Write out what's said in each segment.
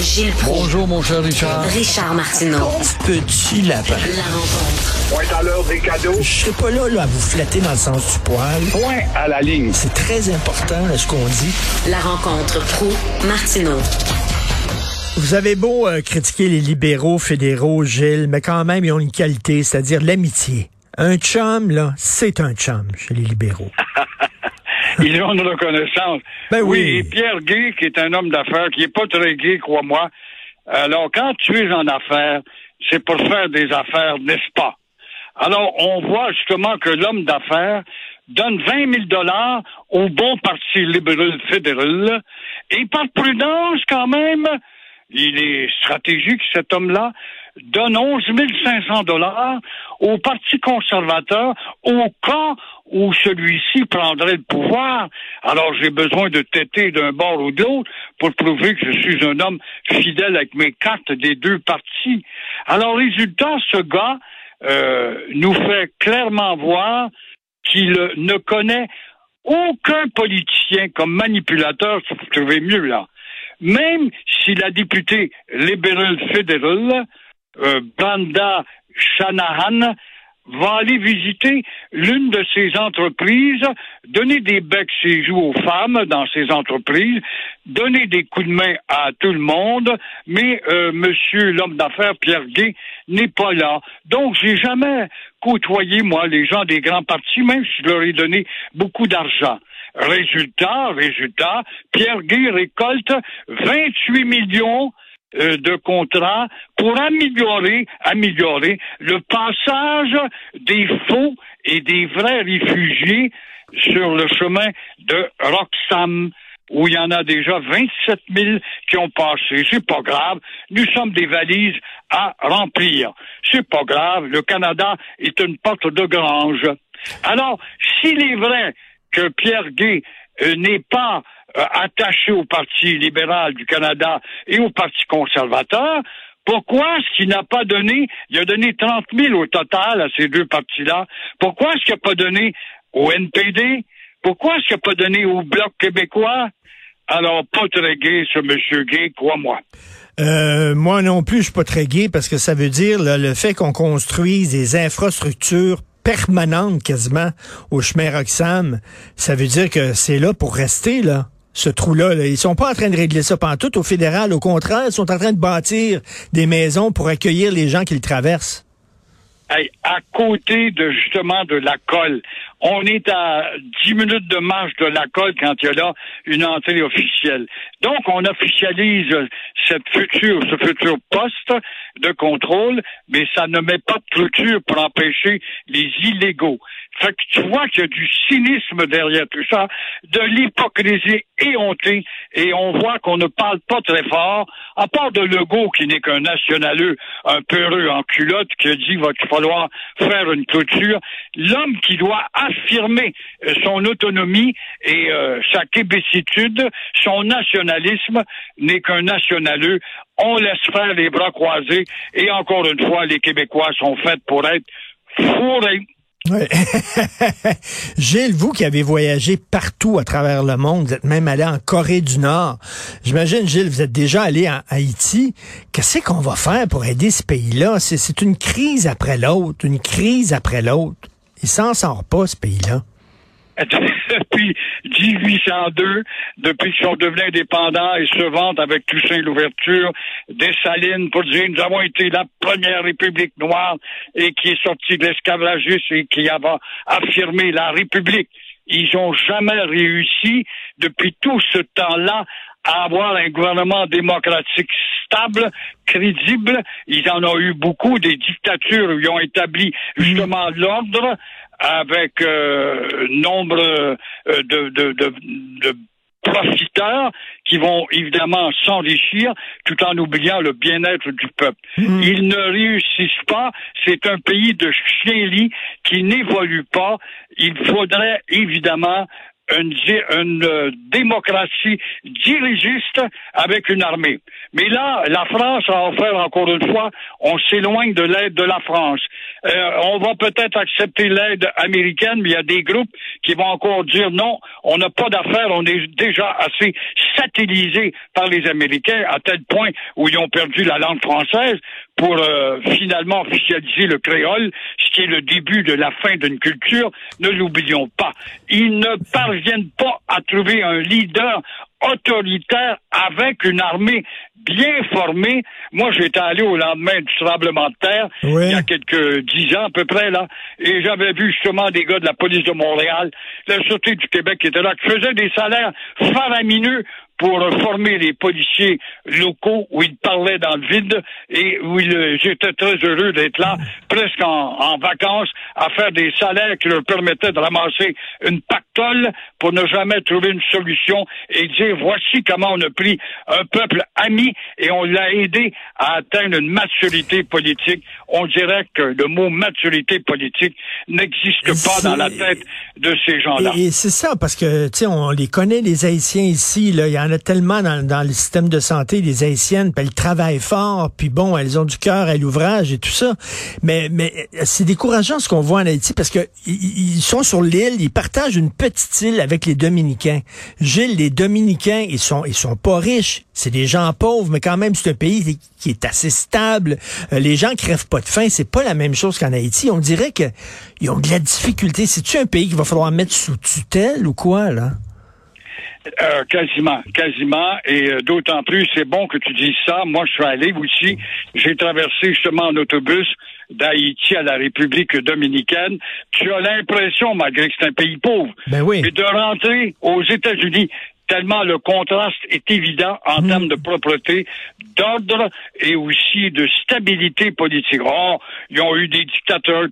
Gilles Proulx. Bonjour, mon cher Richard. Richard Martineau. Petit lapin. La rencontre. Point à l'heure des cadeaux. Je serai pas là, là à vous flatter dans le sens du poil. Point à la ligne. C'est très important là, ce qu'on dit. La rencontre pro martineau Vous avez beau euh, critiquer les libéraux fédéraux, Gilles, mais quand même, ils ont une qualité, c'est-à-dire l'amitié. Un chum, là, c'est un chum chez les libéraux. Ils ont une reconnaissance. Ben oui. et Pierre Gay, qui est un homme d'affaires, qui est pas très gay, crois-moi. Alors, quand tu es en affaires, c'est pour faire des affaires, n'est-ce pas? Alors, on voit justement que l'homme d'affaires donne 20 000 dollars au bon parti libéral fédéral et par prudence, quand même, il est stratégique, cet homme-là, donne 11 500 dollars au Parti conservateur au cas où celui-ci prendrait le pouvoir. Alors j'ai besoin de têter d'un bord ou de l'autre pour prouver que je suis un homme fidèle avec mes cartes des deux partis. Alors résultat, ce gars euh, nous fait clairement voir qu'il ne connaît aucun politicien comme manipulateur, si vous trouvez mieux là. Même si la députée libérale fédérale, euh, Shanahan, va aller visiter l'une de ces entreprises, donner des becs et joues aux femmes dans ces entreprises, donner des coups de main à tout le monde, mais euh, monsieur l'homme d'affaires Pierre Gay n'est pas là. Donc j'ai jamais côtoyé moi les gens des grands partis, même si je leur ai donné beaucoup d'argent. Résultat, résultat, Pierre Gay récolte 28 millions euh, de contrats pour améliorer, améliorer le passage des faux et des vrais réfugiés sur le chemin de Roxham où il y en a déjà 27 000 qui ont passé. C'est pas grave. Nous sommes des valises à remplir. C'est pas grave. Le Canada est une porte de grange. Alors, s'il est vrai que Pierre Gay euh, n'est pas attaché au Parti libéral du Canada et au Parti conservateur, pourquoi est-ce qu'il n'a pas donné, il a donné 30 000 au total à ces deux partis-là, pourquoi est-ce qu'il n'a pas donné au NPD, pourquoi est-ce qu'il n'a pas donné au Bloc québécois? Alors, pas très gay, ce monsieur gay, crois-moi. Euh, moi non plus, je suis pas très gay parce que ça veut dire là, le fait qu'on construise des infrastructures permanentes quasiment au chemin Roxham, ça veut dire que c'est là pour rester là ce trou-là. Là. Ils sont pas en train de régler ça tout au fédéral. Au contraire, ils sont en train de bâtir des maisons pour accueillir les gens qui le traversent. Hey, à côté de justement de la colle. On est à 10 minutes de marche de la colle quand il y a là une entrée officielle. Donc, on officialise cette future, ce futur poste de contrôle, mais ça ne met pas de clôture pour empêcher les illégaux. Fait que tu vois qu'il y a du cynisme derrière tout ça, de l'hypocrisie éhontée, et on voit qu'on ne parle pas très fort, à part de Legault qui n'est qu'un nationaleux, un peureux en culotte, qui dit qu'il va falloir faire une clôture. L'homme qui doit affirmer euh, son autonomie et euh, sa québécitude, son nationalisme, n'est qu'un nationaleux. On laisse faire les bras croisés, et encore une fois, les Québécois sont faits pour être fourrés. Ouais. Gilles, vous qui avez voyagé partout à travers le monde, vous êtes même allé en Corée du Nord. J'imagine, Gilles, vous êtes déjà allé en Haïti. Qu'est-ce qu'on va faire pour aider ce pays-là? C'est une crise après l'autre, une crise après l'autre. Il s'en sort pas, ce pays-là. depuis 1802, depuis qu'ils sont devenus indépendants et se vantent avec Toussaint l'ouverture des Salines pour dire nous avons été la première république noire et qui est sortie de l'esclavagisme et qui a affirmé la république. Ils n'ont jamais réussi depuis tout ce temps-là à avoir un gouvernement démocratique stable, crédible. Ils en ont eu beaucoup, des dictatures où ils ont établi justement l'ordre avec euh, nombre euh, de, de, de, de profiteurs qui vont évidemment s'enrichir tout en oubliant le bien-être du peuple. Mhm. Ils ne réussissent pas. C'est un pays de chien-lit qui n'évolue pas. Il faudrait évidemment une, une, euh, démocratie dirigiste avec une armée. Mais là, la France a offert encore une fois, on s'éloigne de l'aide de la France. Euh, on va peut-être accepter l'aide américaine, mais il y a des groupes qui vont encore dire non, on n'a pas d'affaires, on est déjà assez satellisé par les Américains à tel point où ils ont perdu la langue française pour euh, finalement officialiser le créole, qui est le début de la fin d'une culture. Ne l'oublions pas. Ils ne parviennent pas à trouver un leader autoritaire avec une armée bien formée. Moi, j'étais allé au lendemain du tremblement de terre, Oui. il y a quelques dix ans à peu près, là, et j'avais vu justement des gars de la police de Montréal, la Sûreté du Québec qui étaient là, qui faisaient des salaires faramineux pour former les policiers locaux où ils parlaient dans le vide et où ils, euh, j'étais très heureux d'être là, presque en, en vacances, à faire des salaires qui leur permettaient de ramasser une pactole pour ne jamais trouver une solution et dire voici comment on a pris un peuple ami et on l'a aidé à atteindre une maturité politique. On dirait que le mot maturité politique n'existe pas dans la tête de ces gens-là. Et, et c'est ça, parce que, tu sais, on les connaît, les Haïtiens ici, là. Il y en a tellement dans, le système de santé, les Haïtiennes, puis elles travaillent fort, puis bon, elles ont du cœur à l'ouvrage et tout ça. Mais, mais c'est décourageant ce qu'on voit en Haïti, parce que ils ils sont sur l'île, ils partagent une petite île avec les Dominicains. Gilles, les Dominicains, ils sont, ils sont pas riches. C'est des gens pauvres, mais quand même, c'est un pays qui est assez stable. Euh, les gens crèvent pas de faim. C'est pas la même chose qu'en Haïti. On dirait que ils ont de la difficulté. C'est-tu un pays qu'il va falloir mettre sous tutelle ou quoi, là? Euh, quasiment, quasiment, et euh, d'autant plus, c'est bon que tu dises ça. Moi, je suis allé aussi, j'ai traversé justement en autobus d'Haïti à la République dominicaine. Tu as l'impression, malgré que c'est un pays pauvre, Ben oui. mais de rentrer aux États-Unis tellement le contraste est évident en Hmm. termes de propreté, d'ordre et aussi de stabilité politique. Oh, ils ont eu des dictateurs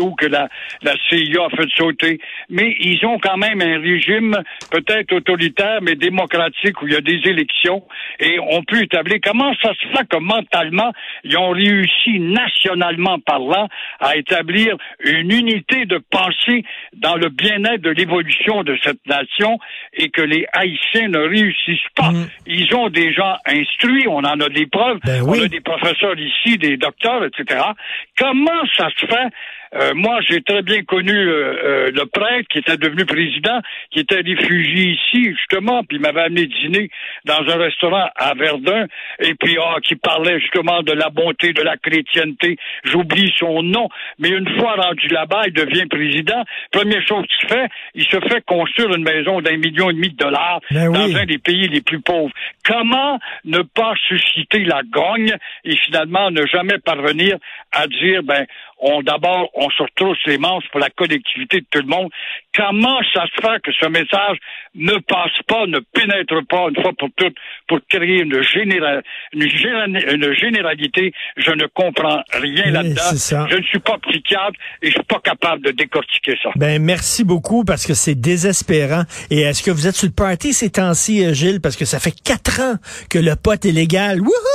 hauts que la, la CIA a fait sauter, mais ils ont quand même un régime peut-être autoritaire, mais démocratique, où il y a des élections, et on peut établir comment ça se fait que mentalement, ils ont réussi nationalement parlant à établir une unité de pensée dans le bien-être de l'évolution de cette nation et que les Haïtiens ne réussissent pas. Mm. Ils ont des gens instruits, on en a des preuves, Ben on oui. a des professeurs ici, des docteurs, etc. Comment ça se fait euh, moi, j'ai très bien connu euh, euh, le prêtre qui était devenu président, qui était réfugié ici, justement, puis il m'avait amené dîner dans un restaurant à Verdun, et puis ah, qui parlait justement de la bonté, de la chrétienté. J'oublie son nom, mais une fois rendu là-bas, il devient président. Première chose qu'il fait, il se fait construire une maison d'un million et demi de dollars Ben dans oui. un des pays les plus pauvres. Comment ne pas susciter la grogne et finalement ne jamais parvenir à dire, ben, on d'abord, on se retrousse les manches pour la collectivité de tout le monde. Comment ça se fait que ce message ne passe pas, ne pénètre pas une fois pour toutes pour créer une, généra- une, généra- une généralité? Je ne comprends rien Oui, là-dedans. Je ne suis pas psychiatre et je suis pas capable de décortiquer ça. Ben merci beaucoup parce que c'est désespérant. Et est-ce que vous êtes sur le party ces temps-ci, euh, Gilles, parce que ça fait quatre ans que le pot est légal. Wouhou!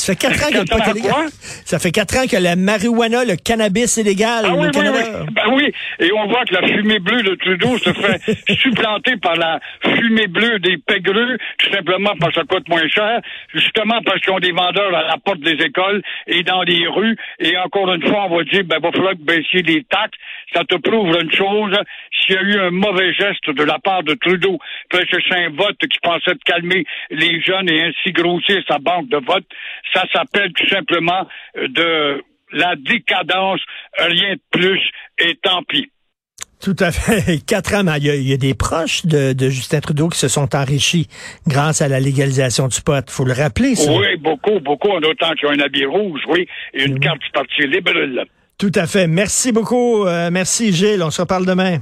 Ça fait quatre ans que légal. Ça fait quatre ans la marijuana, le cannabis est légal Ah oui, oui, Canada. oui. Ben oui. Et on voit que la fumée bleue de Trudeau se fait supplanter par la fumée bleue des pégreux, tout simplement parce que ça coûte moins cher, justement parce qu'ils ont des vendeurs à la porte des écoles et dans les rues. Et encore une fois, on va dire, ben, va falloir que baisser les taxes. Ça te prouve une chose. S'il y a eu un mauvais geste de la part de Trudeau, parce que c'est un vote qui pensait de calmer les jeunes et ainsi grossir sa banque de vote, ça s'appelle tout simplement euh, de la décadence, rien de plus, et tant pis. Tout à fait. Quatre ans, il y a, il y a des proches de, de Justin Trudeau qui se sont enrichis grâce à la légalisation du pot. faut le rappeler, ça. Oui, beaucoup, beaucoup, en autant qu'ils ont un habit rouge, oui, et une Oui. carte du Parti libéral. Tout à fait. Merci beaucoup. Euh, merci, Gilles. On se reparle demain.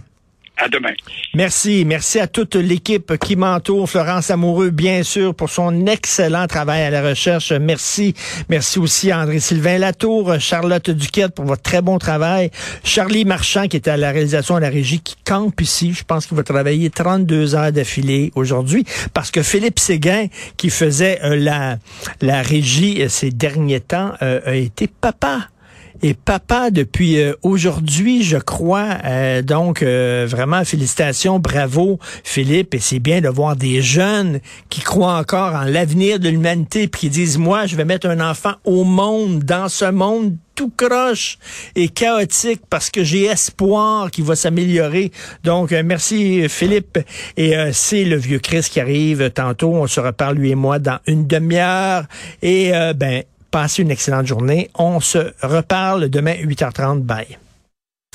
À demain. Merci. Merci à toute l'équipe qui m'entoure. Florence Amoureux, bien sûr, pour son excellent travail à la recherche. Merci. Merci aussi à André-Sylvain Latour, Charlotte Duquette pour votre très bon travail. Charlie Marchand, qui était à la réalisation à la régie, qui campe ici. Je pense qu'il va travailler 32 heures d'affilée aujourd'hui parce que Philippe Séguin, qui faisait euh, la, la régie euh, ces derniers temps, euh, a été papa. Est papa depuis euh, aujourd'hui, je crois. Euh, donc, euh, vraiment, félicitations, bravo, Philippe. Et c'est bien de voir des jeunes qui croient encore en l'avenir de l'humanité, puis qui disent, moi, je vais mettre un enfant au monde, dans ce monde tout croche et chaotique parce que j'ai espoir qu'il va s'améliorer. Donc, merci Philippe. Et c'est le vieux Chris qui arrive tantôt. On se reparle, lui et moi, dans une demi-heure. Et ben, Passez une excellente journée. On se reparle demain 8h30. Bye.